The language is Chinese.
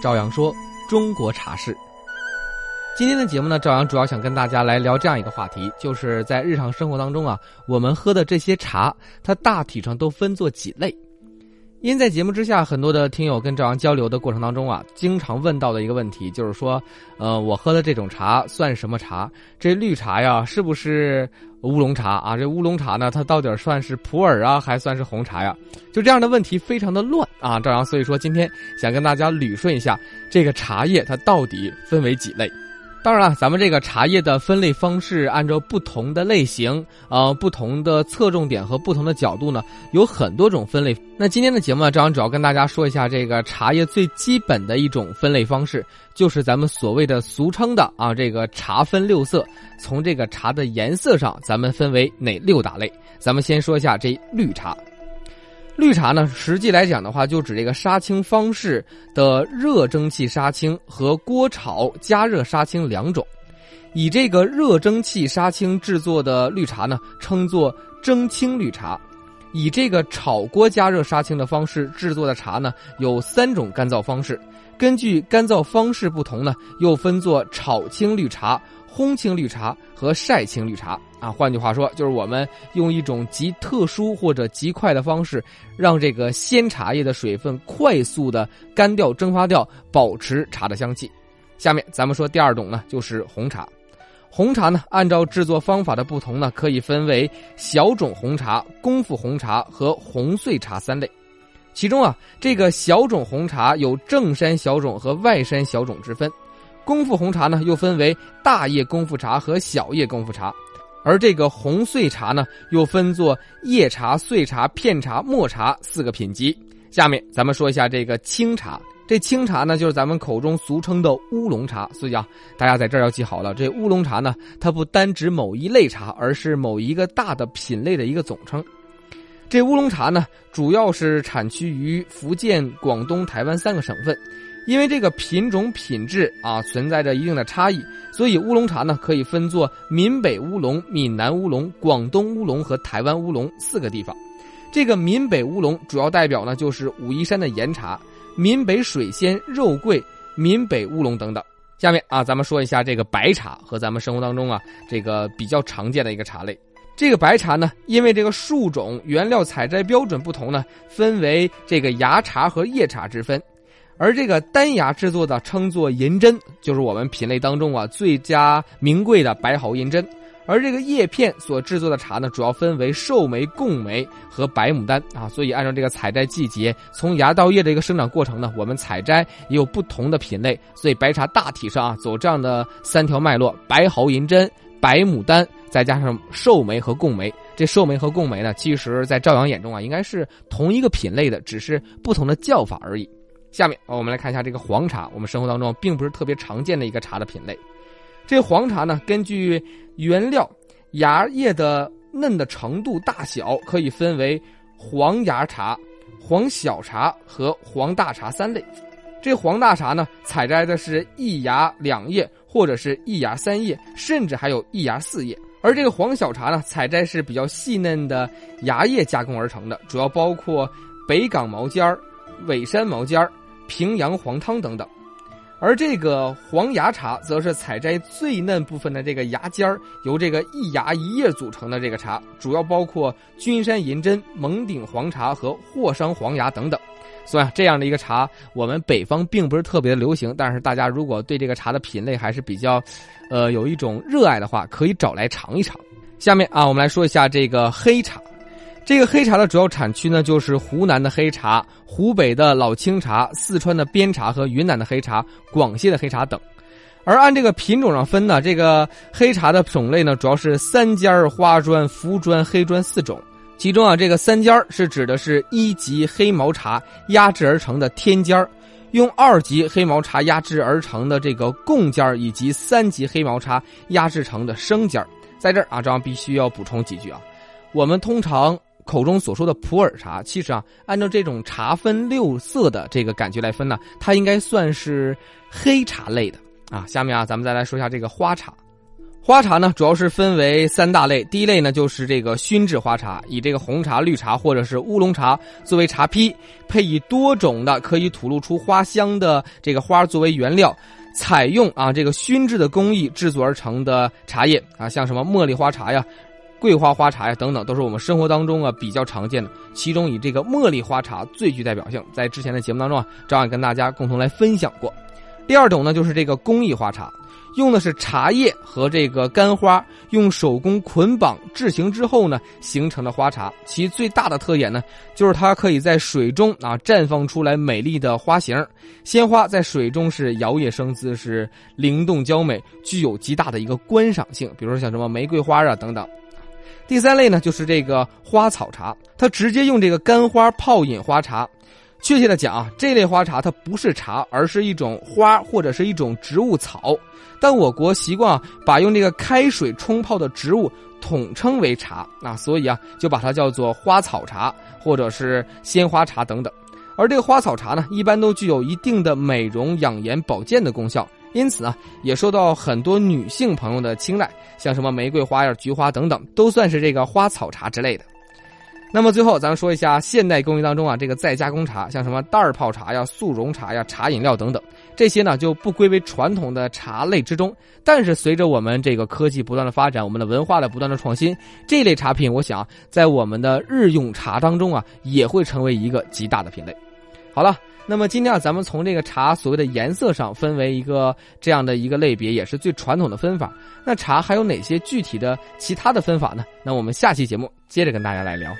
赵阳说：“中国茶事。”今天的节目呢，赵阳主要想跟大家来聊这样一个话题，就是在日常生活当中啊，我们喝的这些茶，它大体上都分作几类。因在节目之下，很多的听友跟赵阳交流的过程当中啊，经常问到的一个问题，就是说，呃，我喝的这种茶算什么茶？这绿茶呀，是不是乌龙茶啊？这乌龙茶呢，它到底算是普洱啊，还算是红茶呀？就这样的问题非常的乱啊，赵阳所以说今天想跟大家捋顺一下，这个茶叶它到底分为几类。当然了，咱们这个茶叶的分类方式，按照不同的类型，呃，不同的侧重点和不同的角度呢，有很多种分类。那今天的节目呢，张主要跟大家说一下这个茶叶最基本的一种分类方式，就是咱们所谓的俗称的啊，这个茶分六色。从这个茶的颜色上，咱们分为哪六大类？咱们先说一下这绿茶。绿茶呢，实际来讲的话，就指这个杀青方式的热蒸汽杀青和锅炒加热杀青两种。以这个热蒸汽杀青制作的绿茶呢，称作蒸青绿茶；以这个炒锅加热杀青的方式制作的茶呢，有三种干燥方式。根据干燥方式不同呢，又分作炒青绿茶。烘青绿茶和晒青绿茶啊，换句话说，就是我们用一种极特殊或者极快的方式，让这个鲜茶叶的水分快速的干掉、蒸发掉，保持茶的香气。下面咱们说第二种呢，就是红茶。红茶呢，按照制作方法的不同呢，可以分为小种红茶、功夫红茶和红碎茶三类。其中啊，这个小种红茶有正山小种和外山小种之分。功夫红茶呢，又分为大叶功夫茶和小叶功夫茶，而这个红碎茶呢，又分作叶茶、碎茶、片茶、末茶四个品级。下面咱们说一下这个青茶，这青茶呢，就是咱们口中俗称的乌龙茶。所以啊，大家在这儿要记好了，这乌龙茶呢，它不单指某一类茶，而是某一个大的品类的一个总称。这乌龙茶呢，主要是产区于福建、广东、台湾三个省份。因为这个品种品质啊存在着一定的差异，所以乌龙茶呢可以分作闽北乌龙、闽南乌龙、广东乌龙和台湾乌龙四个地方。这个闽北乌龙主要代表呢就是武夷山的岩茶、闽北水仙、肉桂、闽北乌龙等等。下面啊，咱们说一下这个白茶和咱们生活当中啊这个比较常见的一个茶类。这个白茶呢，因为这个树种、原料采摘标准不同呢，分为这个芽茶和叶茶之分。而这个单芽制作的称作银针，就是我们品类当中啊最佳名贵的白毫银针。而这个叶片所制作的茶呢，主要分为寿眉、贡眉和白牡丹啊。所以按照这个采摘季节，从芽到叶的一个生长过程呢，我们采摘也有不同的品类。所以白茶大体上啊走这样的三条脉络：白毫银针、白牡丹，再加上寿眉和贡眉。这寿眉和贡眉呢，其实在赵阳眼中啊，应该是同一个品类的，只是不同的叫法而已。下面我们来看一下这个黄茶，我们生活当中并不是特别常见的一个茶的品类。这黄茶呢，根据原料芽叶的嫩的程度大小，可以分为黄芽茶、黄小茶和黄大茶三类。这黄大茶呢，采摘的是一芽两叶，或者是一芽三叶，甚至还有一芽四叶。而这个黄小茶呢，采摘是比较细嫩的芽叶加工而成的，主要包括北港毛尖儿。尾山毛尖儿、平阳黄汤等等，而这个黄芽茶则是采摘最嫩部分的这个芽尖儿，由这个一芽一叶组成的这个茶，主要包括君山银针、蒙顶黄茶和霍商黄芽等等。所以这样的一个茶，我们北方并不是特别的流行，但是大家如果对这个茶的品类还是比较，呃，有一种热爱的话，可以找来尝一尝。下面啊，我们来说一下这个黑茶。这个黑茶的主要产区呢，就是湖南的黑茶、湖北的老青茶、四川的边茶和云南的黑茶、广西的黑茶等。而按这个品种上分呢，这个黑茶的种类呢，主要是三尖花砖、浮砖、黑砖四种。其中啊，这个三尖是指的是一级黑毛茶压制而成的天尖用二级黑毛茶压制而成的这个贡尖以及三级黑毛茶压制成的生尖在这儿啊，张必须要补充几句啊，我们通常。口中所说的普洱茶，其实啊，按照这种茶分六色的这个感觉来分呢，它应该算是黑茶类的啊。下面啊，咱们再来说一下这个花茶。花茶呢，主要是分为三大类。第一类呢，就是这个熏制花茶，以这个红茶、绿茶或者是乌龙茶作为茶坯，配以多种的可以吐露出花香的这个花作为原料，采用啊这个熏制的工艺制作而成的茶叶啊，像什么茉莉花茶呀、桂花花茶呀等等，都是我们生活当中啊比较常见的。其中以这个茉莉花茶最具代表性，在之前的节目当中啊，照样跟大家共同来分享过。第二种呢，就是这个工艺花茶。用的是茶叶和这个干花，用手工捆绑制型之后呢，形成的花茶。其最大的特点呢，就是它可以在水中啊绽放出来美丽的花型，鲜花在水中是摇曳生姿，是灵动娇美，具有极大的一个观赏性。比如说像什么玫瑰花啊等等。第三类呢，就是这个花草茶，它直接用这个干花泡饮花茶。确切的讲啊，这类花茶它不是茶，而是一种花或者是一种植物草。但我国习惯啊，把用这个开水冲泡的植物统称为茶啊，所以啊，就把它叫做花草茶或者是鲜花茶等等。而这个花草茶呢，一般都具有一定的美容、养颜、保健的功效，因此啊，也受到很多女性朋友的青睐。像什么玫瑰花呀、菊花等等，都算是这个花草茶之类的。那么最后，咱们说一下现代工艺当中啊，这个再加工茶，像什么袋儿泡茶呀、速溶茶呀、茶饮料等等，这些呢就不归为传统的茶类之中。但是随着我们这个科技不断的发展，我们的文化的不断的创新，这类茶品，我想在我们的日用茶当中啊，也会成为一个极大的品类。好了，那么今天啊，咱们从这个茶所谓的颜色上分为一个这样的一个类别，也是最传统的分法。那茶还有哪些具体的其他的分法呢？那我们下期节目接着跟大家来聊。